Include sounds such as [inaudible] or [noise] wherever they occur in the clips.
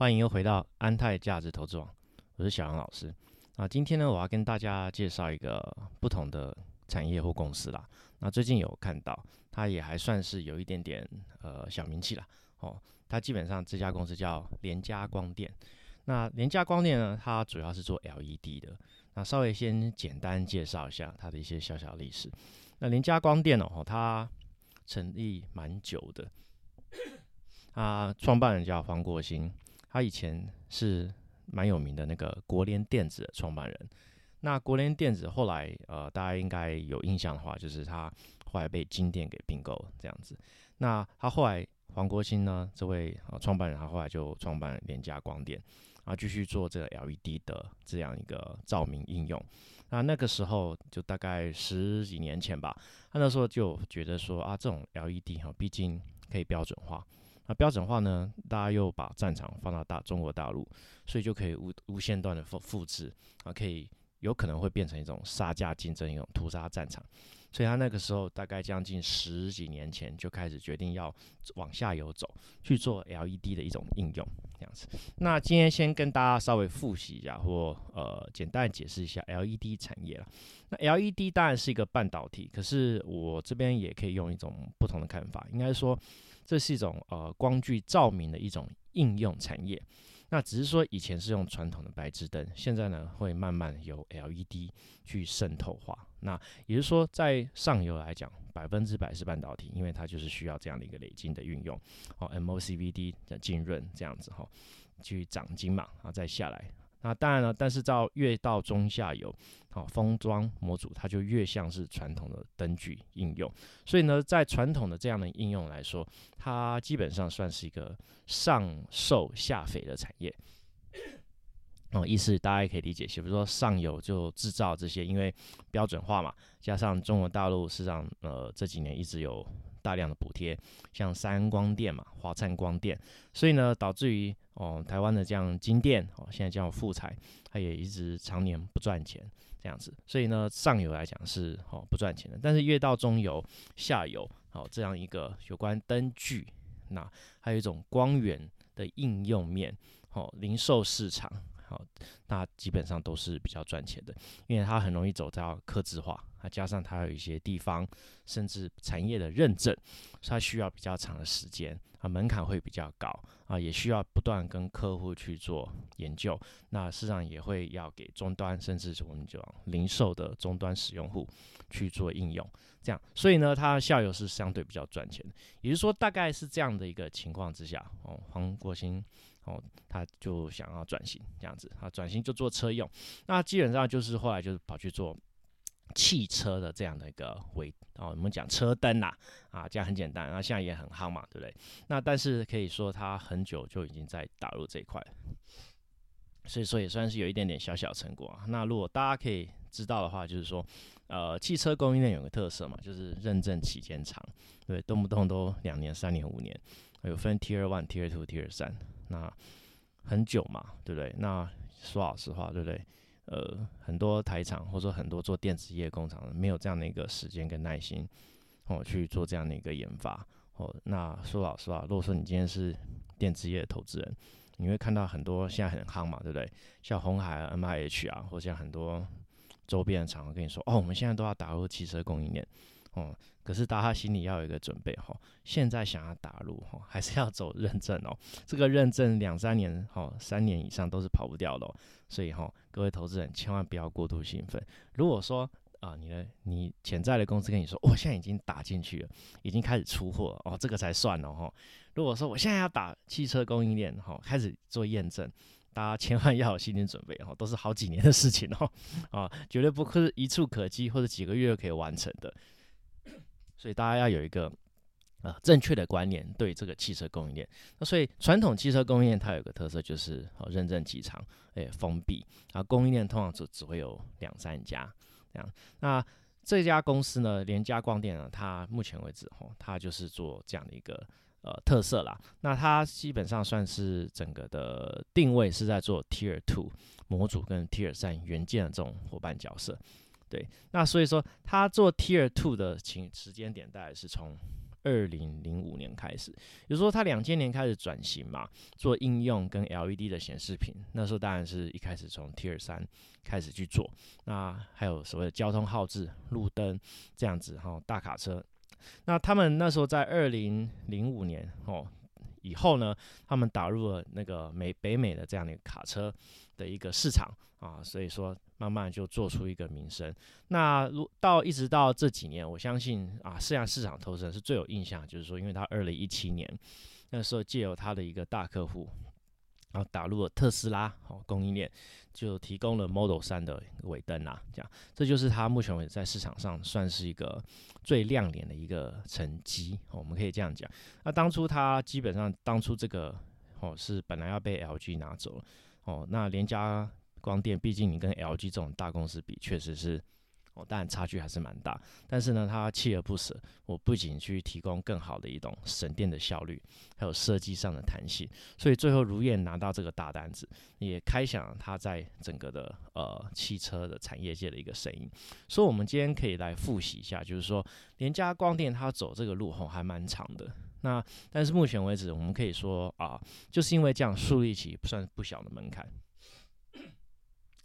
欢迎又回到安泰价值投资网，我是小杨老师。那今天呢，我要跟大家介绍一个不同的产业或公司啦。那最近有看到，它也还算是有一点点呃小名气啦。哦。它基本上这家公司叫联家光电。那联家光电呢，它主要是做 LED 的。那稍微先简单介绍一下它的一些小小历史。那联家光电哦，它成立蛮久的。啊，创办人叫黄国兴。他以前是蛮有名的那个国联电子的创办人。那国联电子后来，呃，大家应该有印象的话，就是他后来被金电给并购这样子。那他后来黄国兴呢，这位呃创办人，他后来就创办联家光电，啊，继续做这个 LED 的这样一个照明应用。那那个时候就大概十几年前吧，他那时候就觉得说啊，这种 LED 哈，毕竟可以标准化。那标准化呢？大家又把战场放到大中国大陆，所以就可以无无限段的复复制啊，可以有可能会变成一种杀价竞争，一种屠杀战场。所以他那个时候大概将近十几年前就开始决定要往下游走，去做 LED 的一种应用这样子。那今天先跟大家稍微复习一下，或呃简单解释一下 LED 产业了。那 LED 当然是一个半导体，可是我这边也可以用一种不同的看法，应该说。这是一种呃光具照明的一种应用产业，那只是说以前是用传统的白炽灯，现在呢会慢慢由 LED 去渗透化。那也就是说，在上游来讲，百分之百是半导体，因为它就是需要这样的一个累金的运用，哦，MOCVD 的浸润这样子哈，去长金嘛，然后再下来。那当然了，但是到越到中下游，好封装模组，它就越像是传统的灯具应用。所以呢，在传统的这样的应用来说，它基本上算是一个上瘦下肥的产业。哦，意思大家也可以理解，比如说上游就制造这些，因为标准化嘛，加上中国大陆市场，呃，这几年一直有。大量的补贴，像三光电嘛，华灿光电，所以呢，导致于哦，台湾的这样金电哦，现在叫富彩，它也一直常年不赚钱这样子，所以呢，上游来讲是哦不赚钱的，但是越到中游、下游哦这样一个有关灯具，那还有一种光源的应用面，哦零售市场。好，那基本上都是比较赚钱的，因为它很容易走到刻字化，啊，加上它有一些地方甚至产业的认证，它需要比较长的时间，啊，门槛会比较高，啊，也需要不断跟客户去做研究，那市场也会要给终端甚至是我们讲零售的终端使用户去做应用，这样，所以呢，它下游是相对比较赚钱的，也就是说，大概是这样的一个情况之下，哦，黄国兴。哦，他就想要转型这样子啊，转型就做车用，那基本上就是后来就是跑去做汽车的这样的一个回哦，我们讲车灯呐啊，这样很简单，然后现在也很夯嘛，对不对？那但是可以说它很久就已经在打入这一块，所以说也算是有一点点小小成果啊。那如果大家可以知道的话，就是说呃，汽车供应链有个特色嘛，就是认证期间长，对，动不动都两年、三年、五年，有分 Tier One、Tier Two、Tier 三。那很久嘛，对不对？那说老实话，对不对？呃，很多台厂或者说很多做电子业工厂的，没有这样的一个时间跟耐心哦去做这样的一个研发哦。那说老实话，如果说你今天是电子业的投资人，你会看到很多现在很夯嘛，对不对？像红海啊、M I H 啊，或像很多周边的厂商跟你说，哦，我们现在都要打入汽车供应链。哦，可是大家心里要有一个准备哈，现在想要打入哈，还是要走认证哦。这个认证两三年哈，三年以上都是跑不掉的，所以哈，各位投资人千万不要过度兴奋。如果说啊，你的你潜在的公司跟你说，我现在已经打进去了，已经开始出货哦，这个才算哦哈。如果说我现在要打汽车供应链哈，开始做验证，大家千万要有心理准备哈，都是好几年的事情哦，啊，绝对不会是一触可及或者几个月可以完成的。所以大家要有一个啊正确的观念对这个汽车供应链。那所以传统汽车供应链它有个特色就是哦认证极长，诶封闭啊供应链通常只只会有两三家这样。那这家公司呢，联家光电呢，它目前为止哦，它就是做这样的一个呃特色啦。那它基本上算是整个的定位是在做 Tier Two 模组跟 Tier 三元件的这种伙伴角色。对，那所以说他做 Tier Two 的情时间点大概是从二零零五年开始，也就是说，他两千年开始转型嘛，做应用跟 LED 的显示屏。那时候当然是一开始从 Tier 三开始去做，那还有所谓的交通号志、路灯这样子哈，大卡车。那他们那时候在二零零五年哦以后呢，他们打入了那个美北美的这样的一个卡车的一个市场啊，所以说。慢慢就做出一个名声。那如到一直到这几年，我相信啊，市场市场投资人是最有印象，就是说，因为他二零一七年那时候借由他的一个大客户，然后打入了特斯拉哦供应链，就提供了 Model 三的尾灯啊，这样，这就是它目前为止在市场上算是一个最亮眼的一个成绩哦，我们可以这样讲。那当初它基本上当初这个哦是本来要被 LG 拿走了哦，那连家。光电，毕竟你跟 LG 这种大公司比，确实是哦，当然差距还是蛮大。但是呢，它锲而不舍，我不仅去提供更好的一种省电的效率，还有设计上的弹性，所以最后如愿拿到这个大单子，也开响它在整个的呃汽车的产业界的一个声音。所以，我们今天可以来复习一下，就是说联家光电它走这个路吼还蛮长的。那但是目前为止，我们可以说啊，就是因为这样树立起算不小的门槛。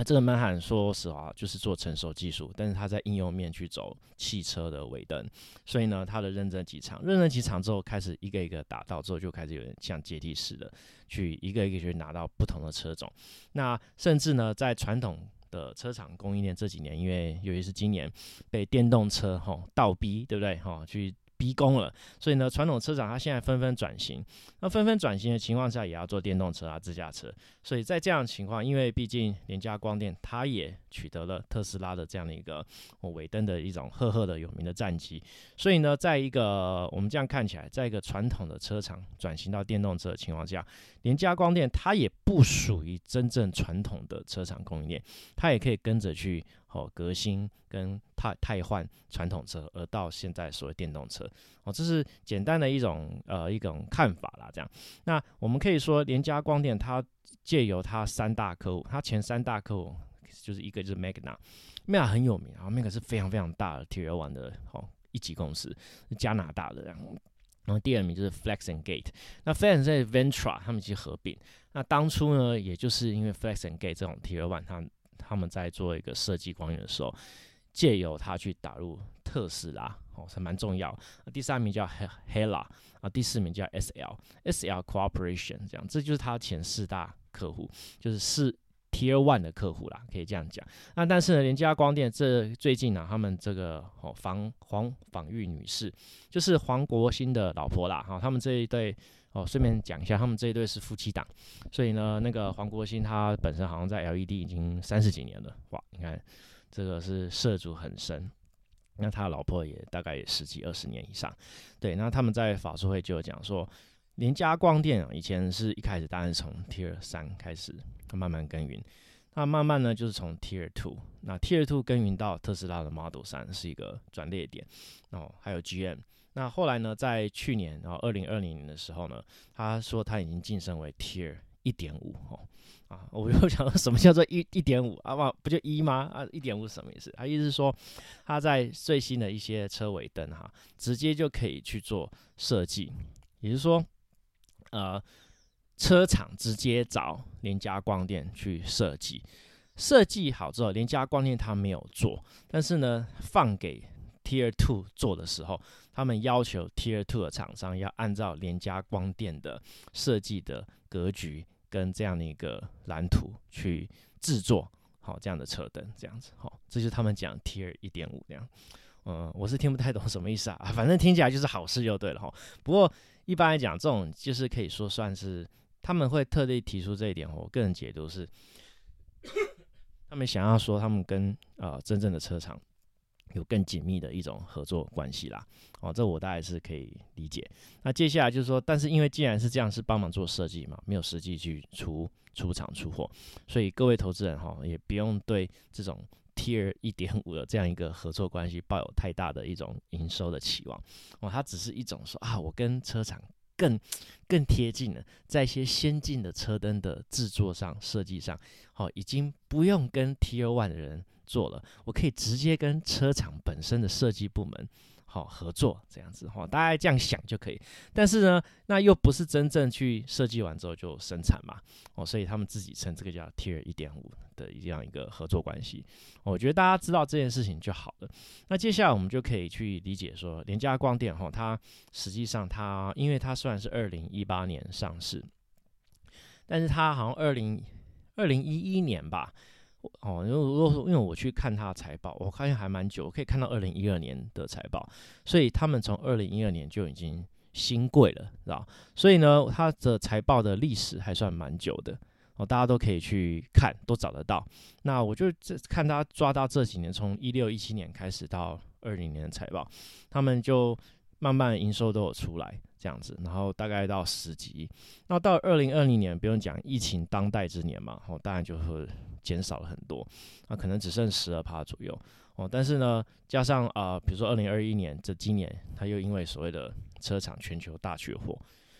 那这个曼罕说实话就是做成熟技术，但是他在应用面去走汽车的尾灯，所以呢，他的认证几场，认证几场之后，开始一个一个打到之后，就开始有点像阶梯式的去一个一个去拿到不同的车种。那甚至呢，在传统的车厂供应链这几年，因为尤其是今年被电动车吼倒逼，对不对？吼去。逼宫了，所以呢，传统车厂它现在纷纷转型，那纷纷转型的情况下，也要做电动车啊、自驾车。所以在这样的情况，因为毕竟联家光电它也取得了特斯拉的这样的一个尾灯的一种赫赫的有名的战绩，所以呢，在一个我们这样看起来，在一个传统的车厂转型到电动车的情况下，联家光电它也不属于真正传统的车厂供应链，它也可以跟着去。哦，革新跟太太换传统车，而到现在所谓电动车，哦，这是简单的一种呃一种看法啦。这样，那我们可以说，联家光电它借由它三大客户，它前三大客户就是一个就是 Magna，Magna 很有名啊，Magna 是非常非常大的 Tier One 的哦一级公司，是加拿大的。然后，然后第二名就是 Flex and Gate，那 Flex and Ventra 他们其实合并，那当初呢，也就是因为 Flex and Gate 这种 Tier One，它他们在做一个设计光源的时候，借由它去打入特斯拉哦，是蛮重要。第三名叫 Hella 啊，第四名叫 SL，SL Cooperation 这样，这就是它前四大客户，就是四 Tier One 的客户啦，可以这样讲。那但是呢，联家光电这最近呢，他们这个哦房黄访玉女士，就是黄国兴的老婆啦，哈，他们这一对。哦，顺便讲一下，他们这一对是夫妻档，所以呢，那个黄国兴他本身好像在 LED 已经三十几年了，哇，你看这个是涉足很深，那他老婆也大概也十几二十年以上，对，那他们在法术会就有讲说，联家光电啊，以前是一开始当然是从 Tier 三开始慢慢耕耘，那慢慢呢就是从 Tier two，那 Tier two 耕耘到特斯拉的 Model 三是一个转捩点，哦，还有 GM。那后来呢，在去年，然后二零二零年的时候呢，他说他已经晋升为 Tier 一点五哦，啊，我又想到什么叫做一一点五啊？不不就一吗？啊，一点五什么意思？他意思是说他在最新的一些车尾灯哈，直接就可以去做设计，也就是说，呃，车厂直接找联家光电去设计，设计好之后，联家光电他没有做，但是呢，放给 Tier Two 做的时候。他们要求 Tier Two 的厂商要按照联家光电的设计的格局跟这样的一个蓝图去制作好这样的车灯，这样子好，这就是他们讲 Tier 一点五这样。嗯，我是听不太懂什么意思啊，反正听起来就是好事就对了哈。不过一般来讲，这种就是可以说算是他们会特地提出这一点，我个人解读是，他们想要说他们跟呃真正的车厂。有更紧密的一种合作关系啦，哦，这我大概是可以理解。那接下来就是说，但是因为既然是这样，是帮忙做设计嘛，没有实际去出出厂出货，所以各位投资人哈，也不用对这种 Tier 一点五的这样一个合作关系抱有太大的一种营收的期望哦，它只是一种说啊，我跟车厂更更贴近了，在一些先进的车灯的制作上、设计上，好，已经不用跟 T.O. One 的人。做了，我可以直接跟车厂本身的设计部门，好合作这样子哈，大概这样想就可以。但是呢，那又不是真正去设计完之后就生产嘛，哦，所以他们自己称这个叫 Tier 一点五的这样一个合作关系。我觉得大家知道这件事情就好了。那接下来我们就可以去理解说，联家光电哈，它实际上它因为它虽然是二零一八年上市，但是它好像二零二零一一年吧。哦，因为如果说因为我去看他的财报，我发现还蛮久，可以看到二零一二年的财报，所以他们从二零一二年就已经新贵了，知道？所以呢，他的财报的历史还算蛮久的哦，大家都可以去看，都找得到。那我就这看他抓到这几年，从一六一七年开始到二零年的财报，他们就慢慢营收都有出来这样子，然后大概到十几，那到二零二零年不用讲，疫情当代之年嘛，哦，当然就是。减少了很多，那可能只剩十二趴左右哦。但是呢，加上啊，比如说二零二一年这今年，他又因为所谓的车厂全球大缺货，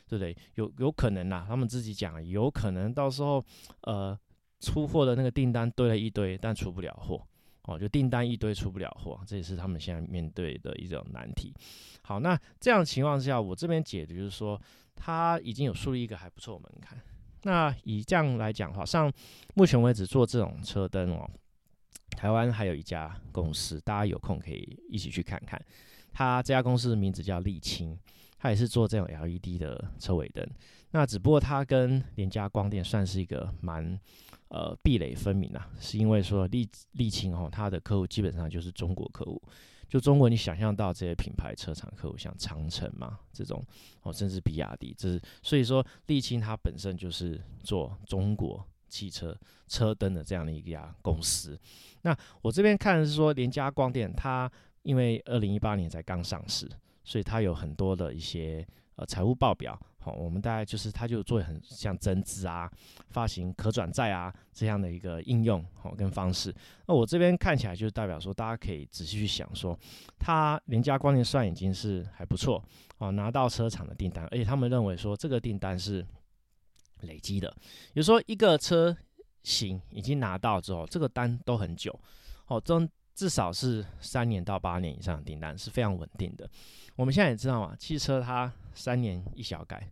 对不对？有有可能呐，他们自己讲，有可能到时候呃出货的那个订单堆了一堆，但出不了货哦，就订单一堆出不了货，这也是他们现在面对的一种难题。好，那这样情况下，我这边解的就是说，他已经有树立一个还不错的门槛。那以这样来讲的话，像目前为止做这种车灯哦，台湾还有一家公司，大家有空可以一起去看看。它这家公司的名字叫沥青，它也是做这种 LED 的车尾灯。那只不过它跟联家光电算是一个蛮呃壁垒分明啊，是因为说沥沥青哦，它的客户基本上就是中国客户。就中国，你想象到这些品牌车厂客户，像长城嘛这种，哦，甚至比亚迪，这是所以说沥青它本身就是做中国汽车车灯的这样的一家公司。那我这边看的是说，联家光电它因为二零一八年才刚上市，所以它有很多的一些呃财务报表。好，我们大概就是，它就做很像增资啊、发行可转债啊这样的一个应用，好跟方式。那我这边看起来就是代表说，大家可以仔细去想说，它联家光电算已经是还不错，哦，拿到车厂的订单，而且他们认为说这个订单是累积的，比如说一个车型已经拿到之后，这个单都很久，哦，中至少是三年到八年以上的订单是非常稳定的。我们现在也知道嘛，汽车它三年一小改，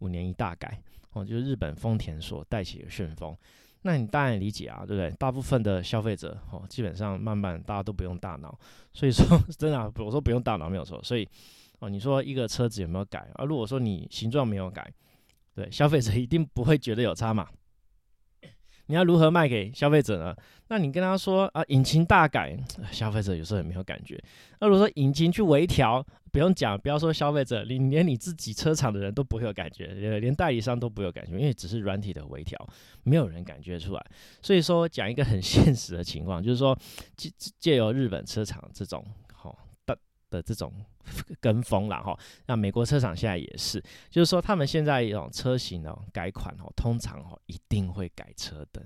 五年一大改，哦，就是日本丰田所带起的旋风。那你当然理解啊，对不对？大部分的消费者哦，基本上慢慢大家都不用大脑，所以说真的，我说不用大脑没有错。所以哦，你说一个车子有没有改啊？如果说你形状没有改，对，消费者一定不会觉得有差嘛。你要如何卖给消费者呢？那你跟他说啊，引擎大改，消费者有时候也没有感觉。那如果说引擎去微调，不用讲，不要说消费者，你连你自己车厂的人都不会有感觉，连代理商都不会有感觉，因为只是软体的微调，没有人感觉出来。所以说，讲一个很现实的情况，就是说借借由日本车厂这种的这种。[laughs] 跟风了哈，那美国车厂现在也是，就是说他们现在一种车型哦改款哦，通常哦一定会改车灯，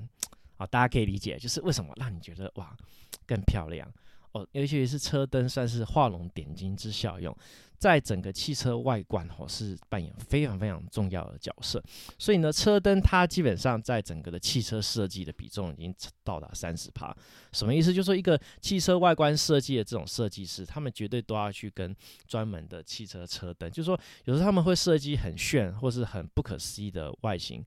好，大家可以理解，就是为什么让你觉得哇更漂亮哦，尤其是车灯算是画龙点睛之效用。在整个汽车外观哦，是扮演非常非常重要的角色。所以呢，车灯它基本上在整个的汽车设计的比重已经到达三十趴。什么意思？就是说一个汽车外观设计的这种设计师，他们绝对都要去跟专门的汽车车灯，就是说有时候他们会设计很炫或是很不可思议的外形。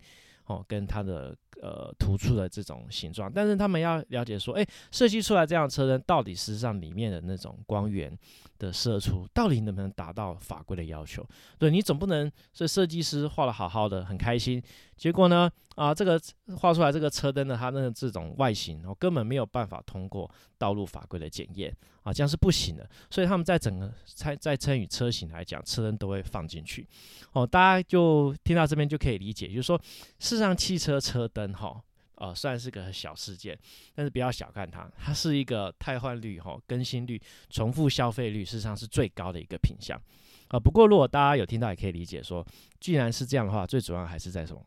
哦，跟它的呃突出的这种形状，但是他们要了解说，哎，设计出来这样车灯到底实际上里面的那种光源的射出，到底能不能达到法规的要求？对你总不能是设计师画的好好的，很开心。结果呢？啊，这个画出来这个车灯的它那个这种外形，哦，根本没有办法通过道路法规的检验啊，这样是不行的。所以他们在整个参在参与车型来讲，车灯都会放进去。哦，大家就听到这边就可以理解，就是说，事实上汽车车灯哈，呃，虽然是个小事件，但是不要小看它，它是一个汰换率、哈更新率、重复消费率，事实上是最高的一个品相啊。不过如果大家有听到，也可以理解说，既然是这样的话，最主要还是在什么？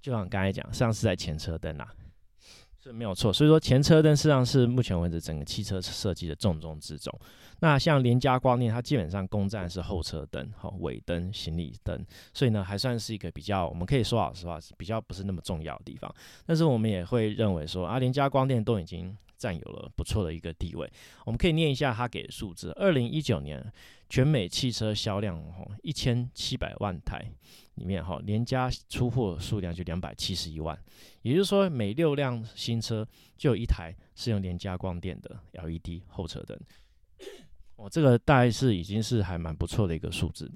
就像刚才讲，实际上是在前车灯啊，这没有错。所以说前车灯实际上是目前为止整个汽车设计的重中之重。那像联家光电，它基本上攻占是后车灯、好尾灯、行李灯，所以呢还算是一个比较，我们可以说老实话，比较不是那么重要的地方。但是我们也会认为说啊，联家光电都已经。占有了不错的一个地位。我们可以念一下他给的数字：二零一九年全美汽车销量哈一千七百万台里面哈，连加出货数量就两百七十一万，也就是说每六辆新车就有一台是用连加光电的 LED 后车灯。[coughs] 哦，这个大概是已经是还蛮不错的一个数字。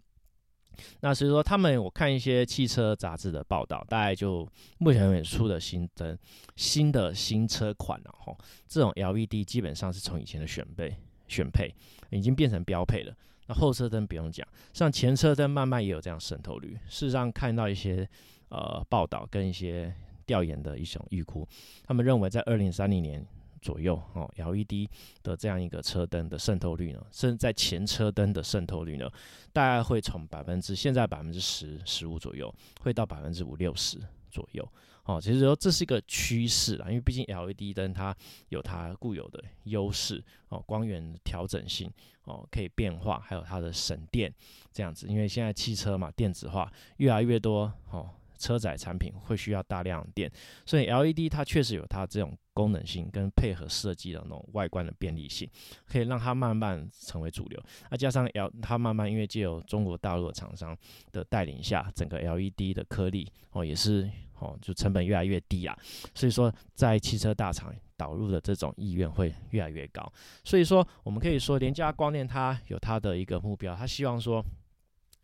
那所以说，他们我看一些汽车杂志的报道，大概就目前为止出的新灯、新的新车款了哈，这种 LED 基本上是从以前的选配、选配已经变成标配了。那后车灯不用讲，像前车灯慢慢也有这样渗透率。事实上，看到一些呃报道跟一些调研的一种预估，他们认为在二零三零年。左右哦，LED 的这样一个车灯的渗透率呢，甚至在前车灯的渗透率呢，大概会从百分之现在百分之十十五左右，会到百分之五六十左右。哦，其实说这是一个趋势啊，因为毕竟 LED 灯它有它固有的优势哦，光源调整性哦，可以变化，还有它的省电这样子。因为现在汽车嘛，电子化越来越多哦。车载产品会需要大量电，所以 LED 它确实有它这种功能性跟配合设计的那种外观的便利性，可以让它慢慢成为主流。那加上 L 它慢慢因为借由中国大陆的厂商的带领下，整个 LED 的颗粒哦也是哦就成本越来越低啊，所以说在汽车大厂导入的这种意愿会越来越高。所以说我们可以说联家光电它有它的一个目标，它希望说。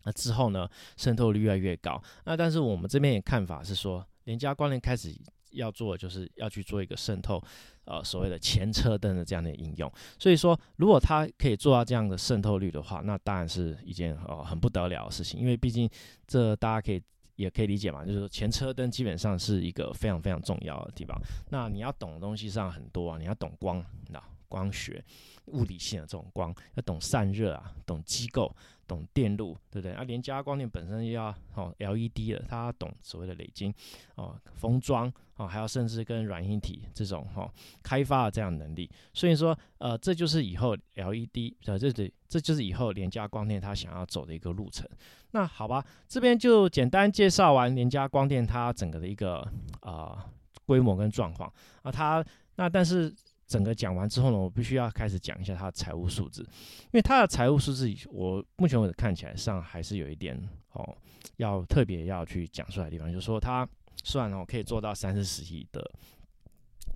那之后呢，渗透率越来越高。那但是我们这边也看法是说，联家光电开始要做，就是要去做一个渗透，呃，所谓的前车灯的这样的应用。所以说，如果它可以做到这样的渗透率的话，那当然是一件呃很不得了的事情。因为毕竟这大家可以也可以理解嘛，就是前车灯基本上是一个非常非常重要的地方。那你要懂的东西上很多啊，你要懂光，那光学、物理性的这种光，要懂散热啊，懂机构。懂电路，对不对？啊，连加光电本身又要哦 LED 的，它懂所谓的累晶哦封装哦，还要甚至跟软硬体这种哈开发的这样能力。所以说，呃，这就是以后 LED 呃，这这这就是以后连加光电它想要走的一个路程。那好吧，这边就简单介绍完连加光电它整个的一个啊规模跟状况啊，它那但是。整个讲完之后呢，我必须要开始讲一下它的财务数字，因为它的财务数字，我目前为止看起来上还是有一点哦，要特别要去讲出来的地方，就是说它虽然哦可以做到三四十亿的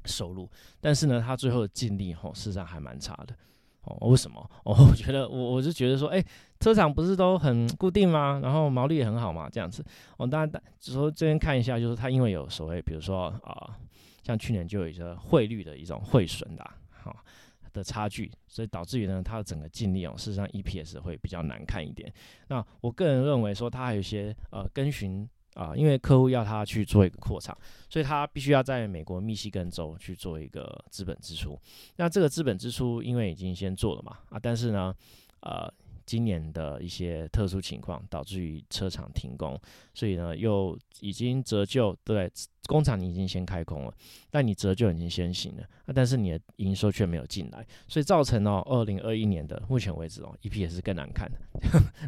收入，但是呢，它最后的净利哦事实上还蛮差的哦。为什么？哦，[laughs] 我觉得我我是觉得说，哎，车厂不是都很固定吗？然后毛利也很好嘛，这样子。我当然只说这边看一下，就是它因为有所谓，比如说啊。像去年就有一个汇率的一种汇损的，哈的差距，所以导致于呢，它的整个净利哦，事实上 EPS 会比较难看一点。那我个人认为说，它还有一些呃，跟循啊，因为客户要他去做一个扩厂，所以他必须要在美国密西根州去做一个资本支出。那这个资本支出因为已经先做了嘛，啊，但是呢，呃。今年的一些特殊情况导致于车厂停工，所以呢又已经折旧，对，工厂你已经先开工了，但你折旧已经先行了，啊，但是你的营收却没有进来，所以造成哦，二零二一年的目前为止哦，EP 也是更难看的，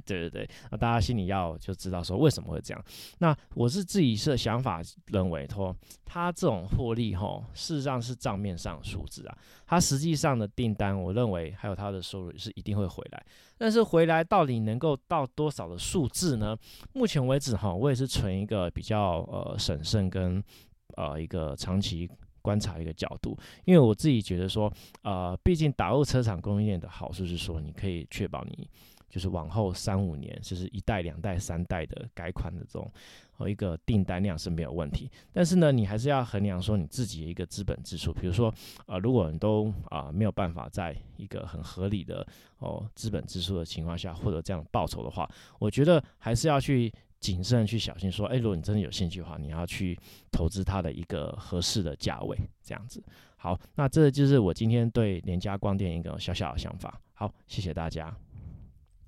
对 [laughs] 对对，那大家心里要就知道说为什么会这样。那我是自己是想法认为说，它这种获利哈，事实上是账面上数字啊，它实际上的订单，我认为还有它的收入是一定会回来。但是回来到底能够到多少的数字呢？目前为止哈，我也是存一个比较呃审慎跟呃一个长期观察一个角度，因为我自己觉得说，呃，毕竟打入车厂供应链的好处是说，你可以确保你。就是往后三五年，就是一代、两代、三代的改款的这种和一个订单量是没有问题。但是呢，你还是要衡量说你自己的一个资本支出。比如说，呃，如果你都啊没有办法在一个很合理的哦资本支出的情况下获得这样报酬的话，我觉得还是要去谨慎去小心说，哎，如果你真的有兴趣的话，你要去投资它的一个合适的价位，这样子。好，那这就是我今天对廉价光电一个小小的想法。好，谢谢大家。